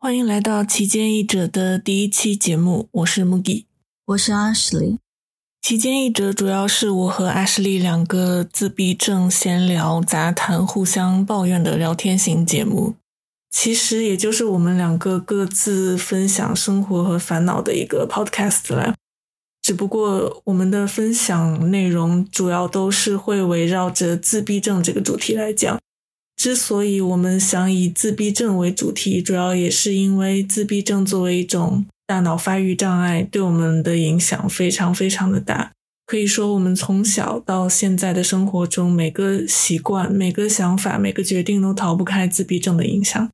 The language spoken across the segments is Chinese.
欢迎来到旗舰译者的第一期节目，我是 Mugi，我是 Ashley。旗舰译者主要是我和 Ashley 两个自闭症闲聊杂谈、互相抱怨的聊天型节目。其实也就是我们两个各自分享生活和烦恼的一个 podcast 了。只不过我们的分享内容主要都是会围绕着自闭症这个主题来讲。之所以我们想以自闭症为主题，主要也是因为自闭症作为一种大脑发育障碍，对我们的影响非常非常的大。可以说，我们从小到现在的生活中，每个习惯、每个想法、每个决定都逃不开自闭症的影响。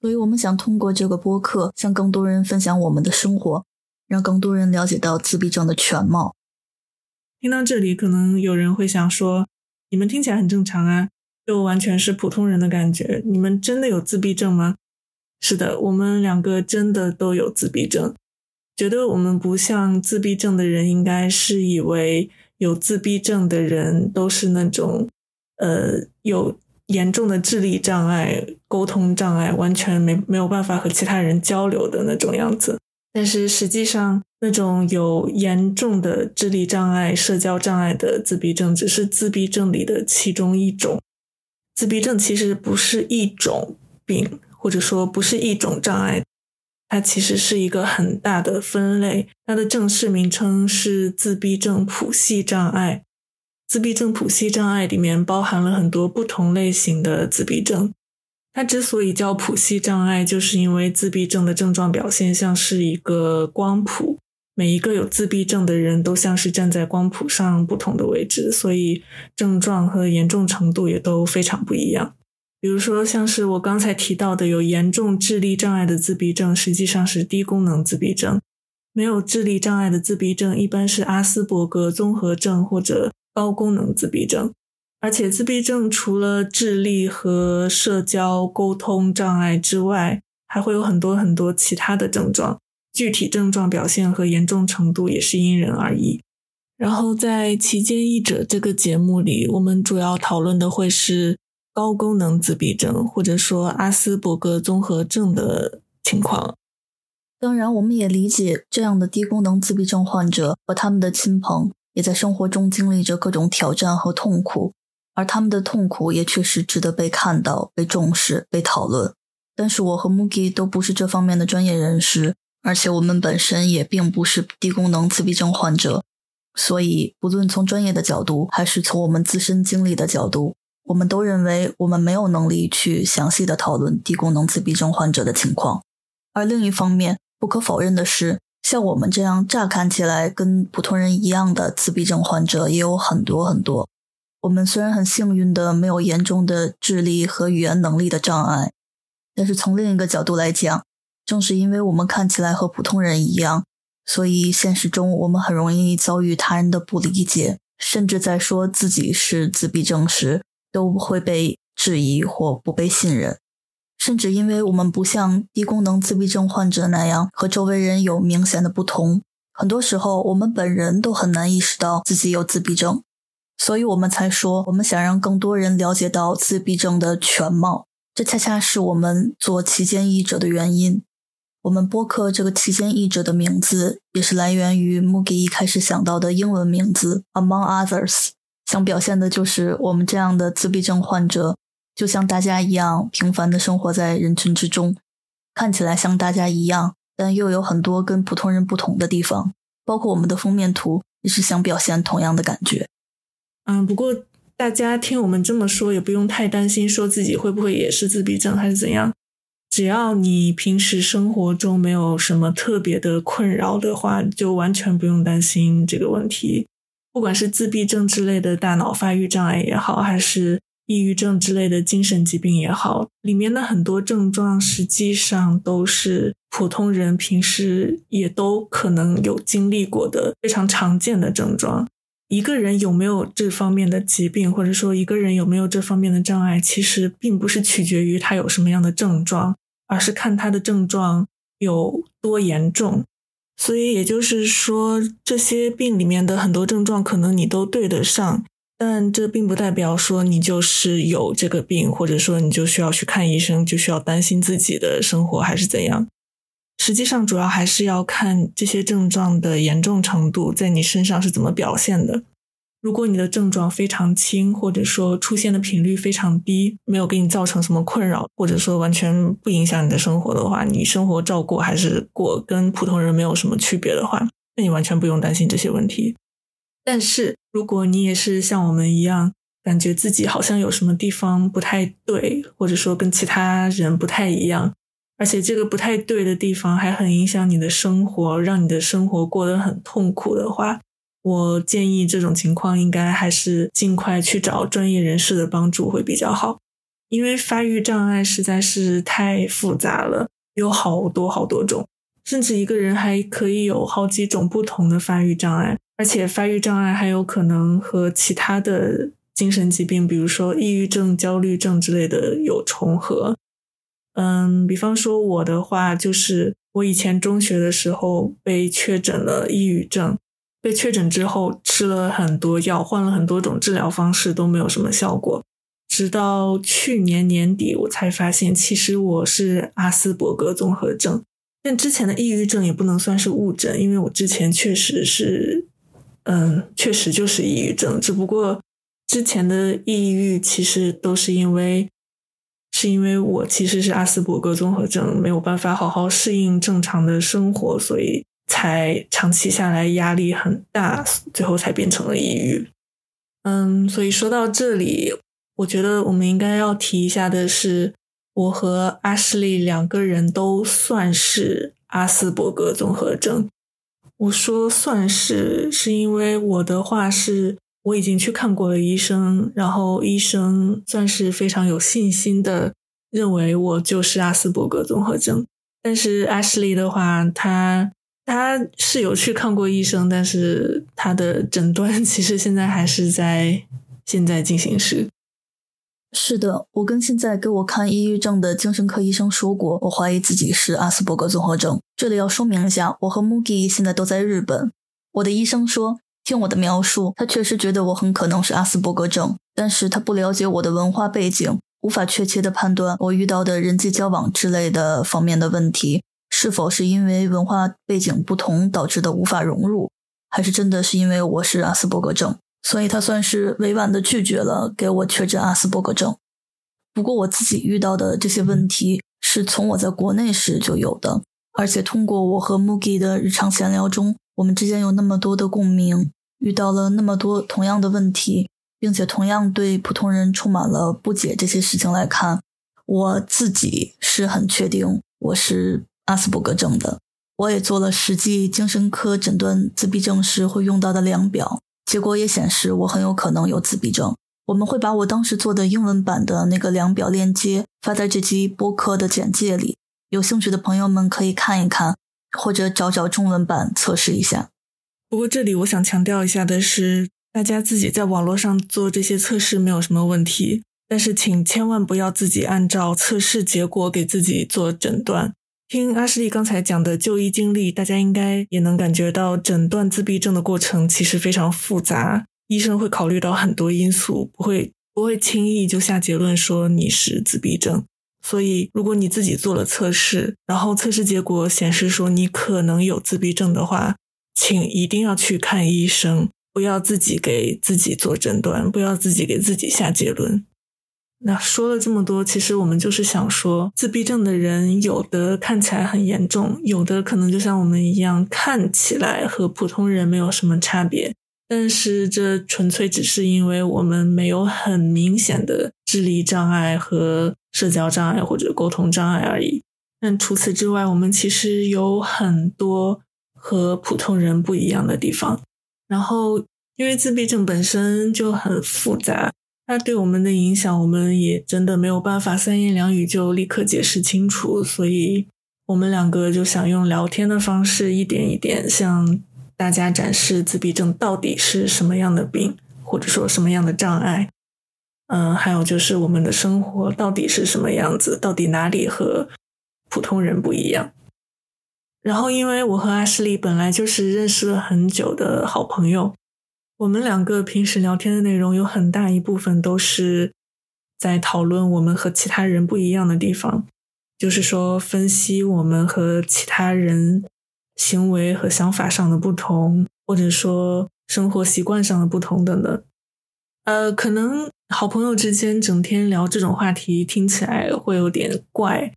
所以，我们想通过这个播客，向更多人分享我们的生活，让更多人了解到自闭症的全貌。听到这里，可能有人会想说：“你们听起来很正常啊。”就完全是普通人的感觉。你们真的有自闭症吗？是的，我们两个真的都有自闭症。觉得我们不像自闭症的人，应该是以为有自闭症的人都是那种，呃，有严重的智力障碍、沟通障碍，完全没没有办法和其他人交流的那种样子。但是实际上，那种有严重的智力障碍、社交障碍的自闭症，只是自闭症里的其中一种。自闭症其实不是一种病，或者说不是一种障碍，它其实是一个很大的分类。它的正式名称是自闭症谱系障碍。自闭症谱系障碍里面包含了很多不同类型的自闭症。它之所以叫谱系障碍，就是因为自闭症的症状表现像是一个光谱。每一个有自闭症的人都像是站在光谱上不同的位置，所以症状和严重程度也都非常不一样。比如说，像是我刚才提到的有严重智力障碍的自闭症，实际上是低功能自闭症；没有智力障碍的自闭症，一般是阿斯伯格综合症或者高功能自闭症。而且，自闭症除了智力和社交沟通障碍之外，还会有很多很多其他的症状。具体症状表现和严重程度也是因人而异。然后在期间译者这个节目里，我们主要讨论的会是高功能自闭症或者说阿斯伯格综合症的情况。当然，我们也理解这样的低功能自闭症患者和他们的亲朋也在生活中经历着各种挑战和痛苦，而他们的痛苦也确实值得被看到、被重视、被讨论。但是，我和 Mugi 都不是这方面的专业人士。而且我们本身也并不是低功能自闭症患者，所以不论从专业的角度，还是从我们自身经历的角度，我们都认为我们没有能力去详细的讨论低功能自闭症患者的情况。而另一方面，不可否认的是，像我们这样乍看起来跟普通人一样的自闭症患者也有很多很多。我们虽然很幸运的没有严重的智力和语言能力的障碍，但是从另一个角度来讲，正是因为我们看起来和普通人一样，所以现实中我们很容易遭遇他人的不理解，甚至在说自己是自闭症时，都会被质疑或不被信任。甚至因为我们不像低功能自闭症患者那样和周围人有明显的不同，很多时候我们本人都很难意识到自己有自闭症，所以我们才说我们想让更多人了解到自闭症的全貌。这恰恰是我们做期间译者的原因。我们播客这个期间译者的名字也是来源于 Mugi 一开始想到的英文名字 Among Others，想表现的就是我们这样的自闭症患者，就像大家一样平凡的生活在人群之中，看起来像大家一样，但又有很多跟普通人不同的地方。包括我们的封面图也是想表现同样的感觉。嗯，不过大家听我们这么说，也不用太担心，说自己会不会也是自闭症还是怎样。只要你平时生活中没有什么特别的困扰的话，就完全不用担心这个问题。不管是自闭症之类的大脑发育障碍也好，还是抑郁症之类的精神疾病也好，里面的很多症状实际上都是普通人平时也都可能有经历过的非常常见的症状。一个人有没有这方面的疾病，或者说一个人有没有这方面的障碍，其实并不是取决于他有什么样的症状。而是看他的症状有多严重，所以也就是说，这些病里面的很多症状可能你都对得上，但这并不代表说你就是有这个病，或者说你就需要去看医生，就需要担心自己的生活还是怎样。实际上，主要还是要看这些症状的严重程度在你身上是怎么表现的。如果你的症状非常轻，或者说出现的频率非常低，没有给你造成什么困扰，或者说完全不影响你的生活的话，你生活照过还是过，跟普通人没有什么区别的话，那你完全不用担心这些问题。但是，如果你也是像我们一样，感觉自己好像有什么地方不太对，或者说跟其他人不太一样，而且这个不太对的地方还很影响你的生活，让你的生活过得很痛苦的话，我建议这种情况应该还是尽快去找专业人士的帮助会比较好，因为发育障碍实在是太复杂了，有好多好多种，甚至一个人还可以有好几种不同的发育障碍，而且发育障碍还有可能和其他的精神疾病，比如说抑郁症、焦虑症之类的有重合。嗯，比方说我的话，就是我以前中学的时候被确诊了抑郁症，被确诊之后吃了很多药，换了很多种治疗方式都没有什么效果，直到去年年底我才发现，其实我是阿斯伯格综合症。但之前的抑郁症也不能算是误诊，因为我之前确实是，嗯，确实就是抑郁症，只不过之前的抑郁其实都是因为。是因为我其实是阿斯伯格综合症，没有办法好好适应正常的生活，所以才长期下来压力很大，最后才变成了抑郁。嗯，所以说到这里，我觉得我们应该要提一下的是，我和阿什利两个人都算是阿斯伯格综合症。我说算是，是因为我的话是。我已经去看过了医生，然后医生算是非常有信心的认为我就是阿斯伯格综合症。但是 Ashley 的话，他他是有去看过医生，但是他的诊断 其实现在还是在现在进行时。是的，我跟现在给我看抑郁症的精神科医生说过，我怀疑自己是阿斯伯格综合症。这里要说明一下，我和 Mugi 现在都在日本。我的医生说。听我的描述，他确实觉得我很可能是阿斯伯格症，但是他不了解我的文化背景，无法确切的判断我遇到的人际交往之类的方面的问题是否是因为文化背景不同导致的无法融入，还是真的是因为我是阿斯伯格症，所以他算是委婉的拒绝了给我确诊阿斯伯格症。不过我自己遇到的这些问题是从我在国内时就有的，而且通过我和 Mugi 的日常闲聊中。我们之间有那么多的共鸣，遇到了那么多同样的问题，并且同样对普通人充满了不解。这些事情来看，我自己是很确定我是阿斯伯格症的。我也做了实际精神科诊断自闭症时会用到的量表，结果也显示我很有可能有自闭症。我们会把我当时做的英文版的那个量表链接发在这期播客的简介里，有兴趣的朋友们可以看一看。或者找找中文版测试一下。不过这里我想强调一下的是，大家自己在网络上做这些测试没有什么问题，但是请千万不要自己按照测试结果给自己做诊断。听阿什利刚才讲的就医经历，大家应该也能感觉到，诊断自闭症的过程其实非常复杂，医生会考虑到很多因素，不会不会轻易就下结论说你是自闭症。所以，如果你自己做了测试，然后测试结果显示说你可能有自闭症的话，请一定要去看医生，不要自己给自己做诊断，不要自己给自己下结论。那说了这么多，其实我们就是想说，自闭症的人有的看起来很严重，有的可能就像我们一样，看起来和普通人没有什么差别。但是这纯粹只是因为我们没有很明显的智力障碍和社交障碍或者沟通障碍而已。但除此之外，我们其实有很多和普通人不一样的地方。然后，因为自闭症本身就很复杂，它对我们的影响，我们也真的没有办法三言两语就立刻解释清楚。所以，我们两个就想用聊天的方式，一点一点向。大家展示自闭症到底是什么样的病，或者说什么样的障碍？嗯，还有就是我们的生活到底是什么样子？到底哪里和普通人不一样？然后，因为我和阿什利本来就是认识了很久的好朋友，我们两个平时聊天的内容有很大一部分都是在讨论我们和其他人不一样的地方，就是说分析我们和其他人行为和想法上的不同，或者说生活习惯上的不同等等。呃，可能好朋友之间整天聊这种话题听起来会有点怪，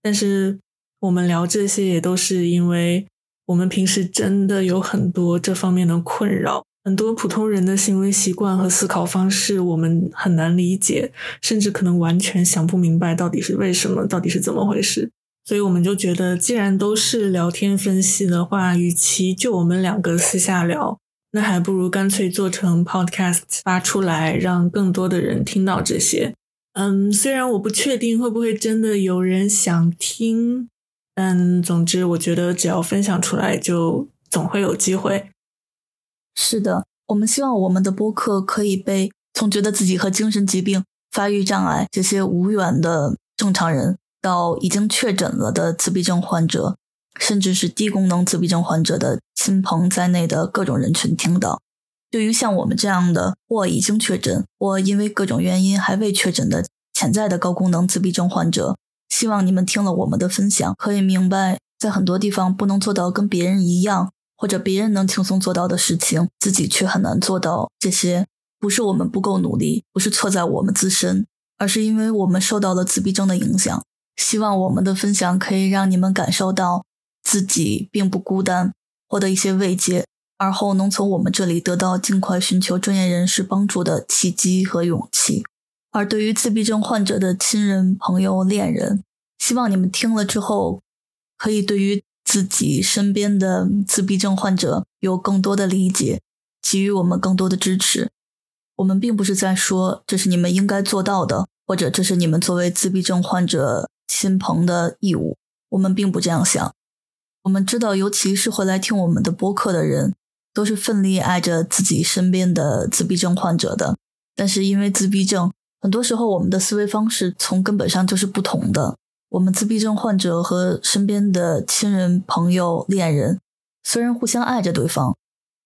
但是我们聊这些也都是因为我们平时真的有很多这方面的困扰。很多普通人的行为习惯和思考方式，我们很难理解，甚至可能完全想不明白到底是为什么，到底是怎么回事。所以我们就觉得，既然都是聊天分析的话，与其就我们两个私下聊，那还不如干脆做成 podcast 发出来，让更多的人听到这些。嗯，虽然我不确定会不会真的有人想听，但总之，我觉得只要分享出来，就总会有机会。是的，我们希望我们的播客可以被从觉得自己和精神疾病、发育障碍这些无缘的正常人，到已经确诊了的自闭症患者，甚至是低功能自闭症患者的亲朋在内的各种人群听到。对于像我们这样的或已经确诊或因为各种原因还未确诊的潜在的高功能自闭症患者，希望你们听了我们的分享，可以明白，在很多地方不能做到跟别人一样。或者别人能轻松做到的事情，自己却很难做到。这些不是我们不够努力，不是错在我们自身，而是因为我们受到了自闭症的影响。希望我们的分享可以让你们感受到自己并不孤单，获得一些慰藉，而后能从我们这里得到尽快寻求专业人士帮助的契机和勇气。而对于自闭症患者的亲人、朋友、恋人，希望你们听了之后，可以对于。自己身边的自闭症患者有更多的理解，给予我们更多的支持。我们并不是在说这是你们应该做到的，或者这是你们作为自闭症患者亲朋的义务。我们并不这样想。我们知道，尤其是会来听我们的播客的人，都是奋力爱着自己身边的自闭症患者的。但是因为自闭症，很多时候我们的思维方式从根本上就是不同的。我们自闭症患者和身边的亲人、朋友、恋人，虽然互相爱着对方，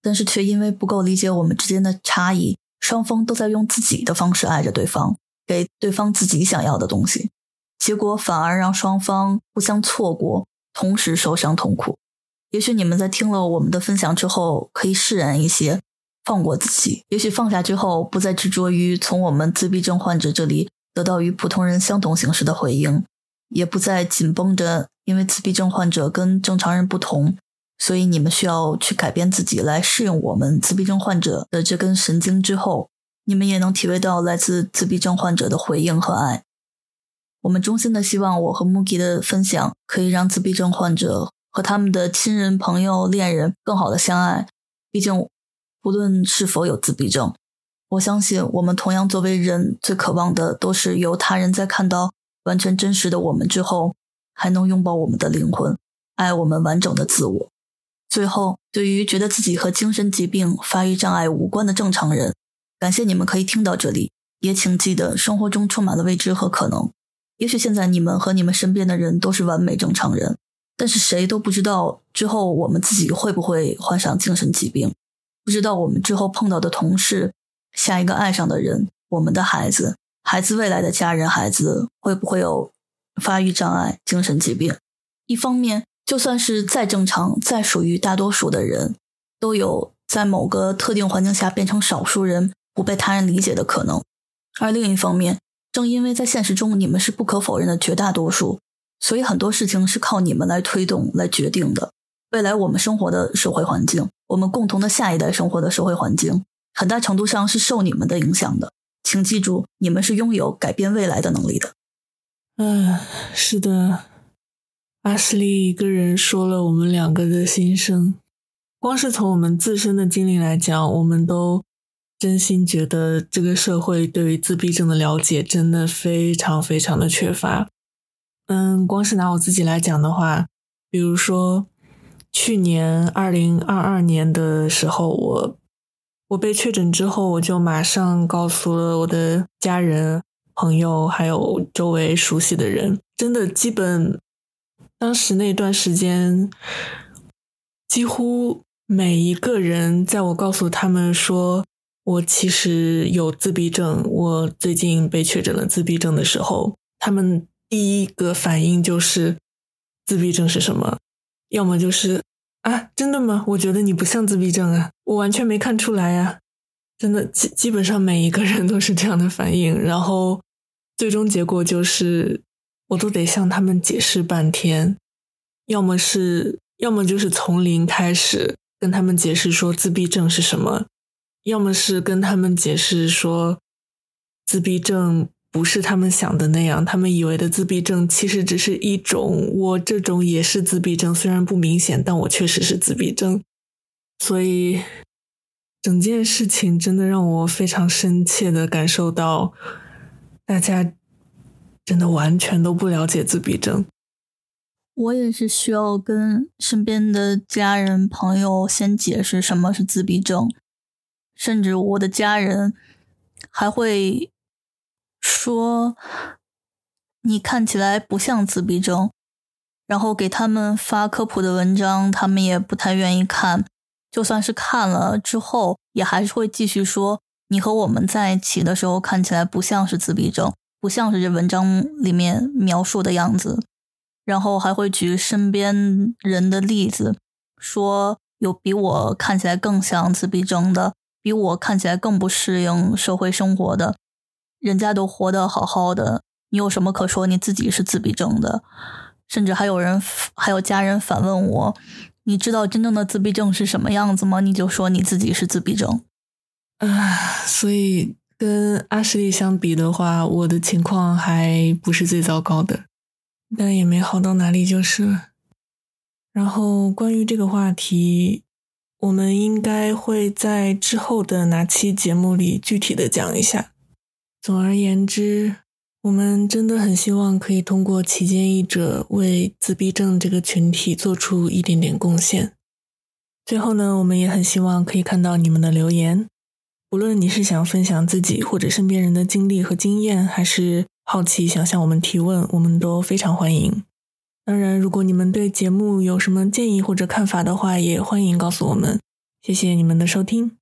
但是却因为不够理解我们之间的差异，双方都在用自己的方式爱着对方，给对方自己想要的东西，结果反而让双方互相错过，同时受伤痛苦。也许你们在听了我们的分享之后，可以释然一些，放过自己。也许放下之后，不再执着于从我们自闭症患者这里得到与普通人相同形式的回应。也不再紧绷着，因为自闭症患者跟正常人不同，所以你们需要去改变自己来适应我们自闭症患者的这根神经。之后，你们也能体会到来自自闭症患者的回应和爱。我们衷心的希望，我和 Mugi 的分享可以让自闭症患者和他们的亲人、朋友、恋人更好的相爱。毕竟，无论是否有自闭症，我相信我们同样作为人，最渴望的都是由他人在看到。完全真实的我们之后，还能拥抱我们的灵魂，爱我们完整的自我。最后，对于觉得自己和精神疾病、发育障碍无关的正常人，感谢你们可以听到这里。也请记得，生活中充满了未知和可能。也许现在你们和你们身边的人都是完美正常人，但是谁都不知道之后我们自己会不会患上精神疾病，不知道我们之后碰到的同事、下一个爱上的人、我们的孩子。孩子未来的家人，孩子会不会有发育障碍、精神疾病？一方面，就算是再正常、再属于大多数的人，都有在某个特定环境下变成少数人、不被他人理解的可能；而另一方面，正因为在现实中你们是不可否认的绝大多数，所以很多事情是靠你们来推动、来决定的。未来我们生活的社会环境，我们共同的下一代生活的社会环境，很大程度上是受你们的影响的。请记住，你们是拥有改变未来的能力的。嗯，是的，阿斯利一个人说了我们两个的心声。光是从我们自身的经历来讲，我们都真心觉得这个社会对于自闭症的了解真的非常非常的缺乏。嗯，光是拿我自己来讲的话，比如说去年二零二二年的时候，我。我被确诊之后，我就马上告诉了我的家人、朋友，还有周围熟悉的人。真的，基本当时那段时间，几乎每一个人在我告诉他们说我其实有自闭症，我最近被确诊了自闭症的时候，他们第一个反应就是自闭症是什么？要么就是啊，真的吗？我觉得你不像自闭症啊，我完全没看出来呀。真的基基本上每一个人都是这样的反应，然后最终结果就是我都得向他们解释半天，要么是要么就是从零开始跟他们解释说自闭症是什么，要么是跟他们解释说自闭症不是他们想的那样，他们以为的自闭症其实只是一种我这种也是自闭症，虽然不明显，但我确实是自闭症，所以。整件事情真的让我非常深切的感受到，大家真的完全都不了解自闭症。我也是需要跟身边的家人朋友先解释什么是自闭症，甚至我的家人还会说你看起来不像自闭症，然后给他们发科普的文章，他们也不太愿意看。就算是看了之后，也还是会继续说你和我们在一起的时候看起来不像是自闭症，不像是这文章里面描述的样子。然后还会举身边人的例子，说有比我看起来更像自闭症的，比我看起来更不适应社会生活的，人家都活得好好的，你有什么可说你自己是自闭症的？甚至还有人，还有家人反问我。你知道真正的自闭症是什么样子吗？你就说你自己是自闭症，啊，所以跟阿什利相比的话，我的情况还不是最糟糕的，但也没好到哪里就是。然后关于这个话题，我们应该会在之后的哪期节目里具体的讲一下。总而言之。我们真的很希望可以通过旗舰译者为自闭症这个群体做出一点点贡献。最后呢，我们也很希望可以看到你们的留言，无论你是想分享自己或者身边人的经历和经验，还是好奇想向我们提问，我们都非常欢迎。当然，如果你们对节目有什么建议或者看法的话，也欢迎告诉我们。谢谢你们的收听。